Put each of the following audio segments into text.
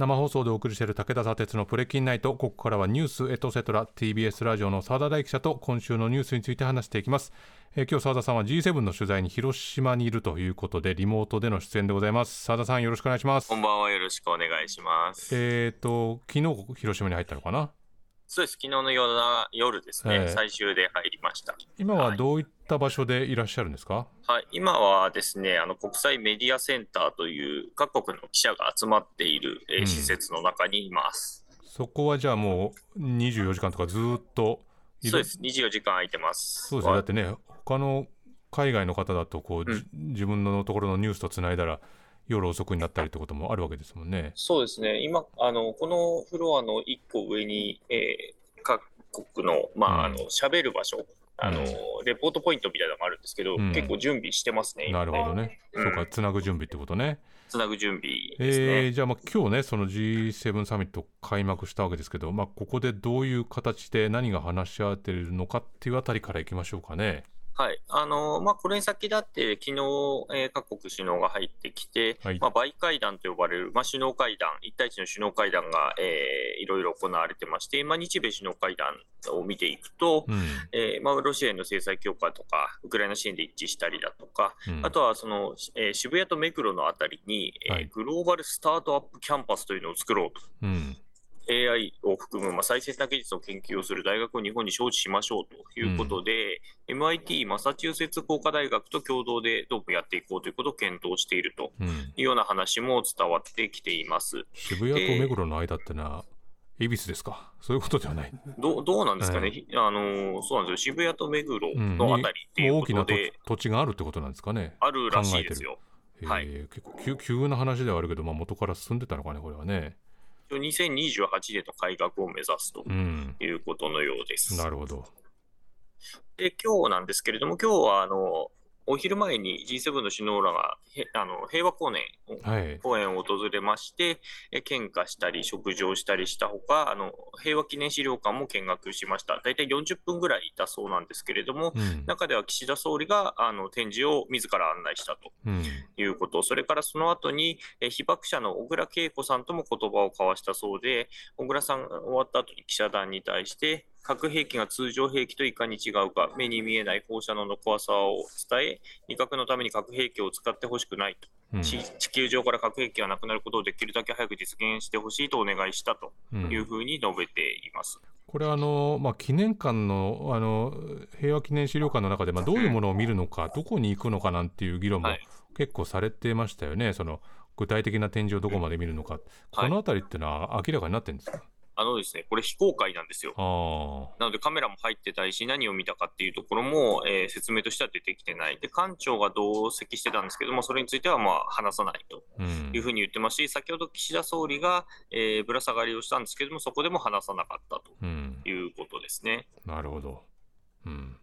生放送でお送りしている武田砂鉄のプレキンナイト。ここからはニュースエトセトラ TBS ラジオの澤田大記者と今週のニュースについて話していきます、えー今日澤田さんは G7 の取材に広島にいるということでリモートでの出演でございます。澤田さんよろしくお願いします。こんばんは。よろしくお願いします。えーと昨日広島に入ったのかな？そうです、昨日の夜な夜ですね、ええ。最終で入りました。今はどういった場所でいらっしゃるんですか、はい、今はですね、あの国際メディアセンターという各国の記者が集まっている、えーうん。施設の中にいます。そこはじゃあもう24時間とかずっとそうです、24時間空いてます。そうですね。だってね他の海外の方だとこう、じ自分のところのニュースとつないだら夜遅くになったりってこともあるわけですもんね。そうですね、今、あのこのフロアの1個上に、えー各国の、まあ、あうんの喋る場所、あのうんレポートポイントみたいなのがあるんですけど、うん結構準備してますね、今なるほどね。うんそうか、つなぐ準備ってことね。つなぐ準備ですね。えーじゃあまあ今日ね、その G7 サミット開幕したわけですけど、まあ、ここでどういう形で何が話し合われているのかっていうあたりからいきましょうかね。はい。あのまあ、これに先立って、昨日、えー各国首脳が入ってきて、はいまあ、バイ会談と呼ばれる、まあ、首脳会談、一対一の首脳会談が、えーいろいろ行われてまして、まあ、日米首脳会談を見ていくと、うん。えーまあ、ロシアへの制裁強化とか、ウクライナ支援で一致したりだとか、うんあとはその、えー渋谷と目黒のあたりに、えーはいグローバルスタートアップキャンパスというのを作ろうと。うん。AI を含む、まあ、最先端技術を研究をする大学を日本に招致しましょうということで、MIT、マサチューセッツ工科大学と共同でどうもやっていこうということを検討しているとうん。いうような話も伝わってきています。渋谷と目黒の間ってのは、恵比寿ですか？そういうことではない。どうどうなんですかね、はあのそうなんですよ、渋谷と目黒うんのあたりっていうこもう大きな土地があるってことなんですかね？あるらしいですよ。えーはい結構急急な話ではあるけど、まあ、元から進んでたのかね、これはね。一応2028年の改革を目指すとうん。いうことのようです。なるほど。で、今日なんですけれども、今日はあのお昼前に G7 の首脳らがへあの平和公園をはい。公園を訪れまして、え献花したり、食事をしたりしたほか、あの平和記念資料館も見学しました。大体40分ぐらいいたそうなんですけれども、うん。中では岸田総理があの展示を自ら案内したとうん。いうこと、それからその後に、え被爆者の小倉恵子さんとも言葉を交わしたそうで、小倉さんが終わった後に記者団に対して、核兵器が通常兵器といかに違うか、目に見えない放射能の怖さを伝え、威嚇のために核兵器を使ってほしくないと。うん。地地球上から核兵器がなくなることをできるだけ早く実現してほしいとお願いしたとうん。いうふうに述べています。これあの、まあ、記念館のあの平和記念資料館の中で、まあ、どういうものを見るのか、どこに行くのかなんていう議論もはい。結構されてましたよね、その具体的な展示をどこまで見るのか、このあたりっていうのは明らかになってるんですか、あのですね、これ非公開なんですよ。あなのでカメラも入ってたいし、何を見たかっていうところも、えー説明としては出てきてない。で、館長が同席してたんですけども、それについてはまあ話さないというふうに言ってますし、先ほど岸田総理が、えーぶら下がりをしたんですけども、そこでも話さなかったとうん、いうことですね。なるほど。うん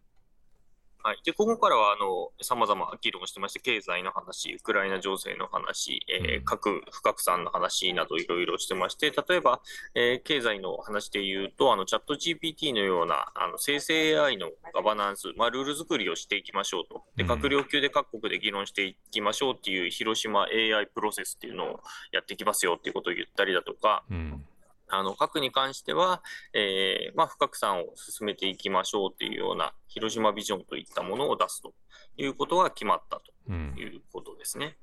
はい、でここからはさまざま議論してまして、経済の話、ウクライナ情勢の話、えーうん。核不拡散の話などいろいろしてまして、例えば、えー経済の話で言うと、あのチャット GPT のようなあの生成 AI のガバナンス、まあ、ルール作りをしていきましょうと、でうん。閣僚級で各国で議論していきましょうっていう広島 AI プロセスっていうのをやっていきますよっていうことを言ったりだとか、うんあの核に関しては、えーまあ、不拡散を進めていきましょうというような広島ビジョンといったものを出すということが決まったうんということですね。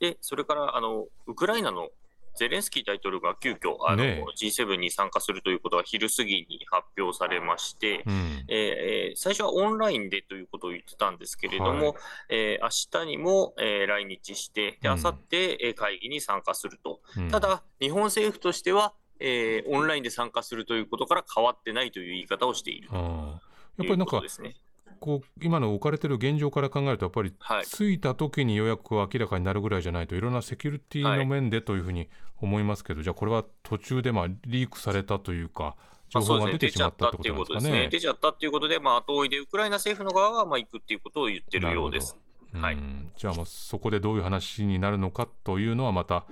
で、それからあのウクライナのゼレンスキー大統領が急遽あの、ね G7 に参加するということが昼過ぎに発表されまして、うん。えー最初はオンラインでということを言ってたんですけれども、はい。えー明日にも、えー来日して、でうん。明後日、えー会議に参加すると。うん。ただ、日本政府としては、えーオンラインで参加するということから変わってないという言い方をしている。とあー。やっぱいうりなんかことですね。こう今の置かれてる現状から考えるとやっぱりはい。着いた時に予約を明らかになるぐらいじゃないといろんなセキュリティの面でというふうに思いますけど、じゃあこれは途中でまあリークされたというか情報が出てしまったってったっていうことですかね。出ちゃったっていうことで、まあ、後追いでウクライナ政府の側はまあ行くっていうことを言ってるようです。はい。うん。じゃあもうそこでどういう話になるのかというのはまた、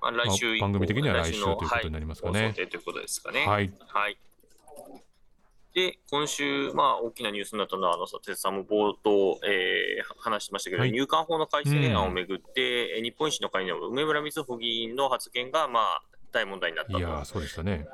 まあ、来週番組的には来週のということになりますかね。はいということですかね。はい、はい。で、今週、まあ、大きなニュースになったのは、あの、佐哲さんも冒頭、えー話してましたけど、はい入管法の改正案をめぐって、えー日本維新の会の梅村瑞穂議員の発言が、まあ、大問題になったと。いやー、そうでしたね。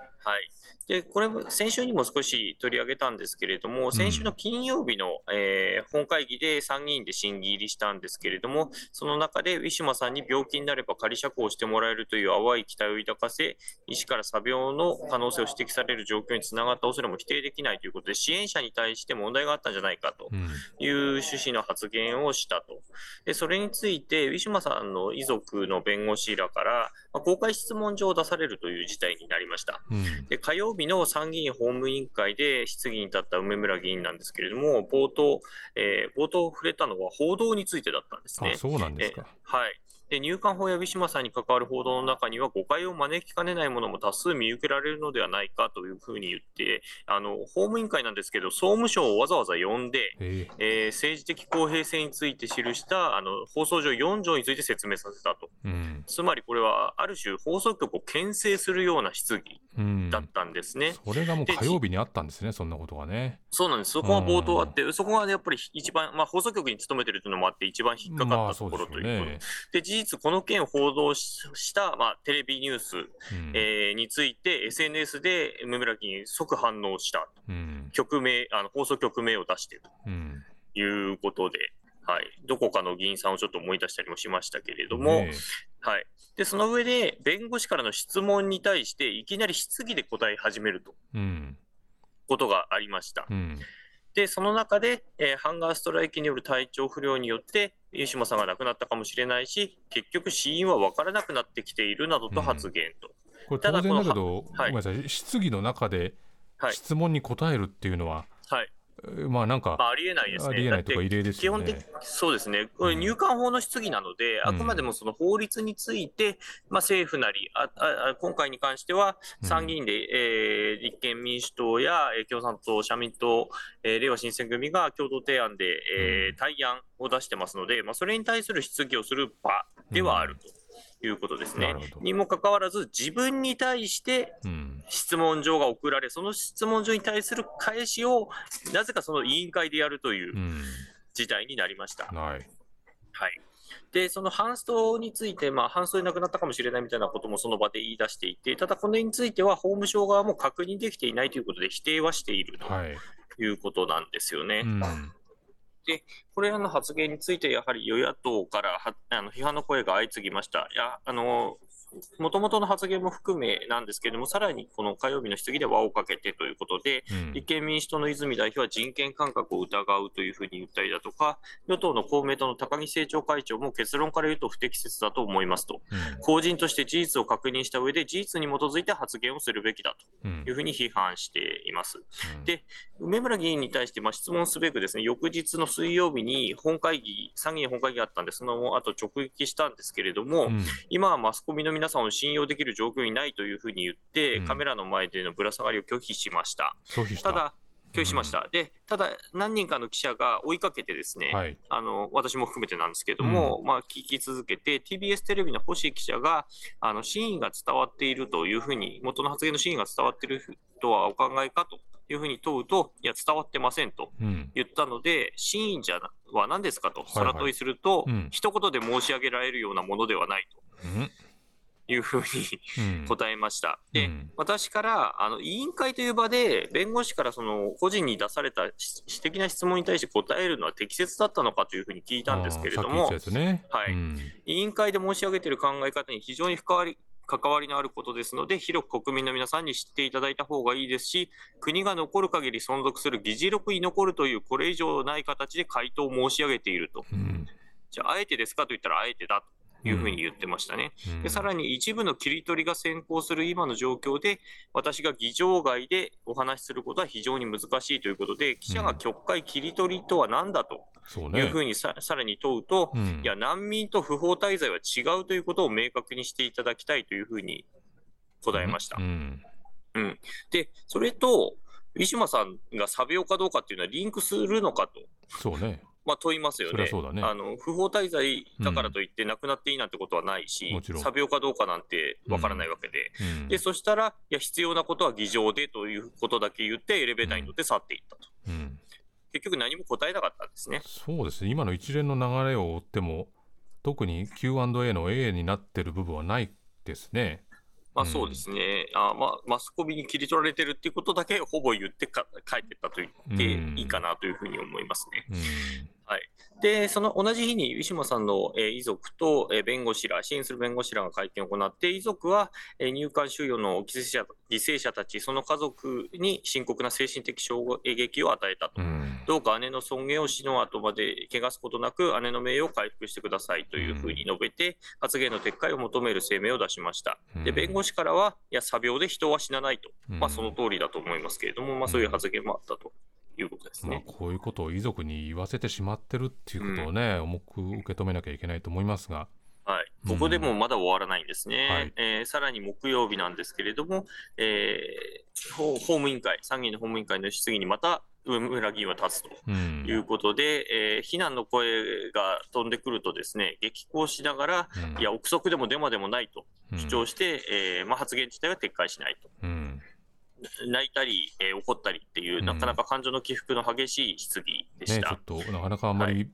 はい。で、これも先週にも少し取り上げたんですけれども、先週の金曜日の、えー本会議で参議院で審議入りしたんですけれども、その中でウィシュマさんに病気になれば仮釈放してもらえるという淡い期待を抱かせ、医師から詐病の可能性を指摘される状況につながった恐れも否定できないということで、支援者に対して問題があったんじゃないかとうん。いう趣旨の発言をしたと。で、それについて、ウィシュマさんの遺族の弁護士らから、まあ公開質問状を出されるという事態になりました。うん。で火曜日の参議院法務委員会で質疑に立った梅村議員なんですけれども、冒頭、えー冒頭触れたのは報道についてだったんですねあ、。そうなんですか。はい。で、入管法やウィシュマさんに関わる報道の中には誤解を招きかねないものも多数見受けられるのではないかというふうに言って、あの、法務委員会なんですけど、総務省をわざわざ呼んで、ええー政治的公平性について記した、あの、放送上4条について説明させたと。ー、うん。つまりこれは、ある種放送局を牽制するような質疑うん。だったんですね。それがもう火曜日にあったんですね、そんなことがね。そうなんです。そこは冒頭あって、そこがやっぱり一番、まあ、放送局に勤めてるというのもあって、一番引っかかったところということで、ね。事実、この件を報道しした、まあ、テレビニュース、うん。えーについて、SNS で梅村議員、即反応した、うん。局名、あの放送局名を出しているうん。ということで、はい、どこかの議員さんをちょっと思い出したりもしましたけれども、ねはい、でその上で、弁護士からの質問に対して、いきなり質疑で答え始めると。うん。ことがありました。うん。で、その中で、えーハンガーストライキによる体調不良によって、湯島さんが亡くなったかもしれないし、結局死因は分からなくなってきているなどと発言と。これただ当然だけど、はいごめんなさい、質疑の中ではい質問に答えるっていうのは、はい。えーまあなんか、まあ、ありえないですね。ありえないとか異例ですよ基本的ね。そうですね、これ、入管法の質疑なので、うん。あくまでもその法律について、まあ、政府なりあああ、今回に関しては、参議院で、えー立憲民主党やえー共産党、社民党、えーれいわ新選組が共同提案で、えーうん。対案を出してますので、まあ、それに対する質疑をする場ではあるということですね。にもかかわらず、自分に対してうん。質問状が送られ、その質問状に対する返しを、なぜかその委員会でやるといううん。事態になりました。はい。はい。で、そのハンストについて、まあ、ハンストで亡くなったかもしれないみたいなこともその場で言い出していて、ただこれについては法務省側も確認できていないということで否定はしているはい。ということなんですよね。うん。でこれらの発言について、やはり与野党からあの批判の声が相次ぎました。いや、あの、もともとの発言も含めなんですけれども、さらにこの火曜日の質疑で輪をかけてということで、うん。立憲民主党の泉代表は人権感覚を疑うというふうに言ったりだとか、与党の公明党の高木政調会長も結論から言うと不適切だと思いますと、うん。公人として事実を確認した上で、事実に基づいて発言をするべきだうん。というふうに批判しています。うん。で梅村議員に対してまあ質問すべくですね、翌日の水曜日に本会議、参議院本会議があったんで、その後直撃したんですけれども、うん。今はマスコミの皆さんを信用できる状況にないというふうに言って、うんカメラの前でのぶら下がりを拒否しました。たただ、拒否しました。で、ただ、何人かの記者が追いかけてですね、はい。あの私も含めてなんですけども、まあ、聞き続けて、TBS テレビの星記者が、あの真意が伝わっているというふうに、元の発言の真意が伝わっているとはお考えかというふうに問うと、いや、伝わってませんとうん。言ったので、真意じゃなは何ですかと、はい空問いすると、うん一言で申し上げられるようなものではないうん。というふうにうん。答えました。で、うん私からあの委員会という場で、弁護士からその個人に出されたし私的な質問に対して答えるのは適切だったのかというふうに聞いたんですけれどもね。はいうん委員会で申し上げている考え方に非常に関わり関わりのあることですので、広く国民の皆さんに知っていただいた方がいいですし、国が残る限り存続する議事録に残るという、これ以上ない形で回答を申し上げていると。うんじゃあ、あえてですかと言ったら、あえてだというふうに言ってましたね。うんでさらに一部の切り取りが先行する今の状況で、私が議場外でお話しすることは非常に難しいということで、記者が曲解切り取りとは何だとそうねいうふ。うにさ,、さらに問うと、うんいや、難民と不法滞在は違うということを明確にしていただきたいというふうに答えました。うん。で、それと、ウィシュマさんがサビオかどうかっていうのはリンクするのかとそうね。まあ、問いますよね。ね。あの不法滞在だからといって、亡くなっていいなんてことはないし、もちろん。詐病かどうかなんてわからないわけで、うん。でそしたら、いや、必要なことは議場でということだけ言って、エレベーターに乗って去っていったと。うん。結局、何も答えなかったんですね。そうですね。今の一連の流れを追っても特に Q&A の A になってる部分はないですね。まあ、うん。そうですね、あまあ、マスコミに切り取られてるっていうことだけほぼ言ってか帰ってったと言っていいかなというふうに思いますね。うんで、その同じ日にウィシュマさんの、えー遺族と、えー弁護士ら、支援する弁護士らが会見を行って、遺族は、えー入管収容の犠牲者犠牲者たち、その家族に深刻な精神的衝撃を与えたと。うん。どうか姉の尊厳を死の後まで汚すことなく、姉の名誉を回復してくださいというふうに述べて、発言の撤回を求める声明を出しました。で、うん。弁護士からは、いや、詐病で人は死なないと、うん。まあ、その通りだと思いますけれども、まあ、そういう発言もあったということですまあ、ね。こういうことを遺族に言わせてしまってるっていうことをね、重く受け止めなきゃいけないと思いますが。はい、ここでもまだ終わらないんですね、はい。えーさらに木曜日なんですけれども、えー法法務委員会、参議院の法務委員会の質疑にまた上村議員は立つとうん。いうことで、えー非難の声が飛んでくると、ですね激高しながら、うん。いや、憶測でもデマでもないとうん主張して、えーまあ、発言自体は撤回しないと。うん泣いたり、えー怒ったりっていう、うん。なかなか感情の起伏の激しい質疑でしね、ちた。ょっとなかなかあんまり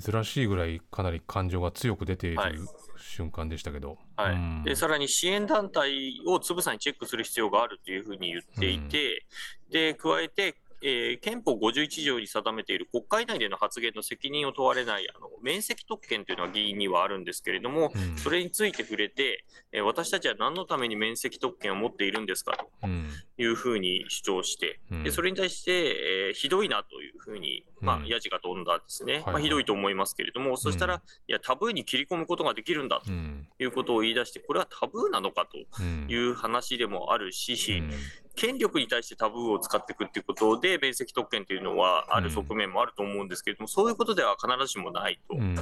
珍しいぐらいかなり感情が強く出ているはい。瞬間でしたけど、はい。うん。でさらに支援団体をつぶさにチェックする必要があるというふうに言っていて、で加えて、えー憲法51条に定めている国会内での発言の責任を問われないあの免責特権というのは議員にはあるんですけれども、うん。それについて触れて、えー私たちは何のために免責特権を持っているんですかとうん。いうふうに主張して、うん。でそれに対して、えーひどいなというふうに、まうん。あ、やじが飛んだんですね、はいまあ、ひどいと思いますけれども、そしたら、うん。いや、タブーに切り込むことができるんだとうん。いうことを言い出して、これはタブーなのかとうん。いう話でもあるし、うん。権力に対してタブーを使っていくっていうことで、免責特権というのはある側面もあると思うんですけれども、そういうことでは必ずしもないとうん。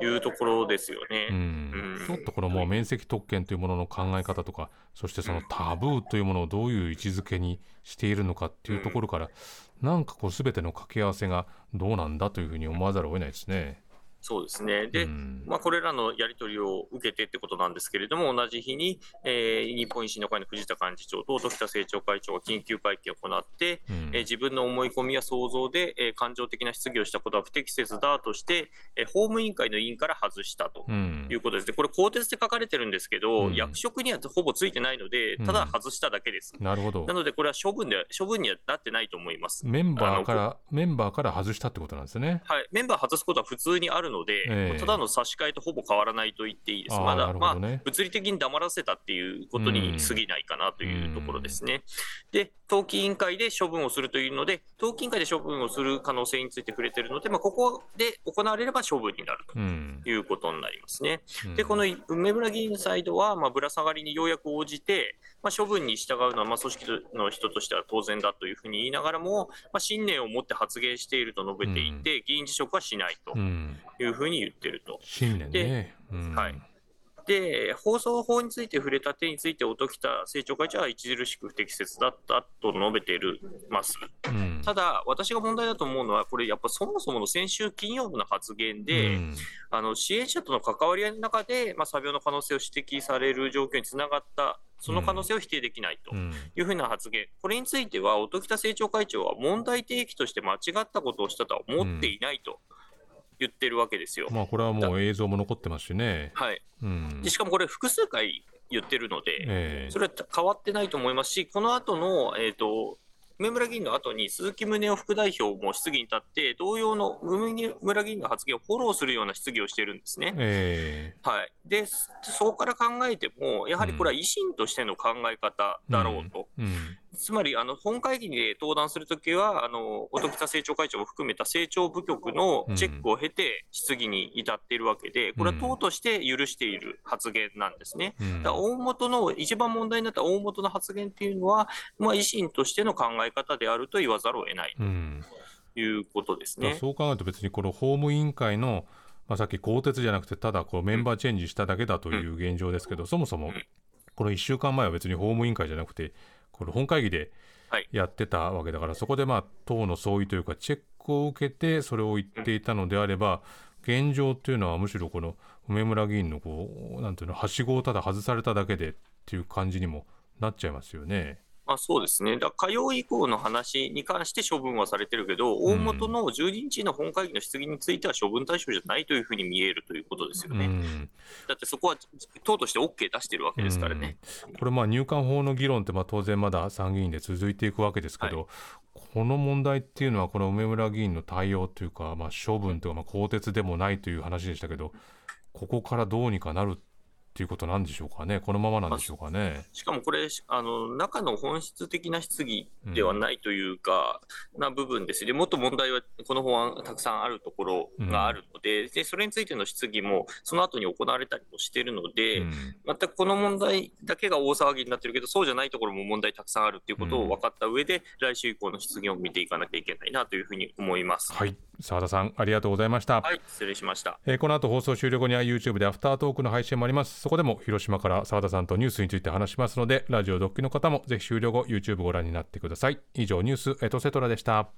いうところですようね。ちょっとこのもう面積特権というものの考え方とかそしてそのタブーというものをどういう位置づけにしているのかっていうところから、なんかこう全ての掛け合わせがどうなんだというふうに思わざるを得ないですね。そうですね。で、うんまあ、これらのやり取りを受けてってことなんですけれども、同じ日に、えー日本維新の会の藤田幹事長と時田政調会長が緊急会見を行って、うんえー自分の思い込みや想像で、えー感情的な質疑をしたことは不適切だとして、えー法務委員会の委員から外したと。うんいうことですね。これ、更迭で書かれてるんですけど、うん役職にはほぼついてないので、ただ外しただけです。なるほどなので、これは処分で処分にはなってないと思います。メンバーからメンバーから外したってことなんですね。はい、メンバー外すことは普通にあるので、ええただの差し替えとほぼ変わらないと言っていいです。まだ、まあ物理的に黙らせたっていうことに過ぎないかなというところですね。で、登記委員会で処分をするというので、登記委員会で処分をする可能性について触れているので、まあ、ここで行われれば処分になるうんということになりますね。うんで、この梅村議員サイドは、まあ、ぶら下がりにようやく応じて、まあ、処分に従うのは、まあ、組織の人としては当然だというふうに言いながらも、まあ、信念を持って発言していると述べていて、議員辞職はしないとうんいうふうに言ってると。信念ね。うんはいで、放送法について触れた点について、音喜多政調会長は著しく不適切だったと述べているます。うん。ただ、私が問題だと思うのは、これ、やっぱそもそもの先週金曜日の発言で、うん。あの支援者との関わり合いの中で、まあ、詐病の可能性を指摘される状況につながった、その可能性を否定できないとうん。いうふうな発言、これについては、音喜多政調会長は問題提起として間違ったことをしたとは思っていないと言ってるわけですよ。まあこれはもう映像も残ってますしね。はい、うん。でしかもこれ、複数回言ってるので、ええ。それは変わってないと思いますし、この後の、えっ、と、梅村議員の後に鈴木宗男副代表も質疑に立って、同様の梅村議員の発言をフォローするような質疑をしてるんですね。えはい、でそこから考えても、やはりこれは維新としての考え方だろうと、えうんつまりあの本会議で登壇するときは、あの音喜多政調会長を含めた政調部局のチェックを経て、質疑に至っているわけで、これは党として許している発言なんですね。大元の、一番問題になった大元の発言っていうのは、まあ、維新としての考え方であると言わざるを得ないうん。ということですね。だからそう考えると別にこの法務委員会の、まあ、さっき更迭じゃなくてただこうメンバーチェンジしただけだという現状ですけど、そもそもうん。この1週間前は別に法務委員会じゃなくてこれ本会議でやってたわけだから、そこでまあ党の総意というかチェックを受けてそれを言っていたのであれば、現状っていうのはむしろこの梅村議員のこうなんていうのはしごをただ外されただけでっていう感じにもなっちゃいますよね。あそうですね、だ火曜以降の話に関して処分はされてるけど、大元の12日の本会議の質疑については処分対象じゃないというふうに見えるということですよね。うん、だってそこは党として OK 出してるわけですからね。うん、これ、入管法の議論って、まあ、当然まだ参議院で続いていくわけですけど、はい、この問題っていうのは、この梅村議員の対応というか、まあ、処分というか、まあ、更迭でもないという話でしたけど、ここからどうにかなるっていうことなんでしょうかね、このままなんでしょうかね。しかもこれ、あの中の本質的な質疑ではないというか、うん、な部分です。ね、もっと問題はこの法案、たくさんあるところがあるのでうん、で、それについての質疑もその後に行われたりもしているので、うん、全くこの問題だけが大騒ぎになってるけど、そうじゃないところも問題たくさんあるっていうことを分かった上で、来週以降の質疑を見ていかなきゃいけないなというふうに思います。はい。澤田さんありがとうございました。はい失礼しました、えー、この後放送終了後には YouTube でアフタートークの配信もありますそこでも広島から澤田さんとニュースについて話しますのでラジオドッキの方もぜひ終了後 YouTube ご覧になってください。以上ニュースエトセトラでした。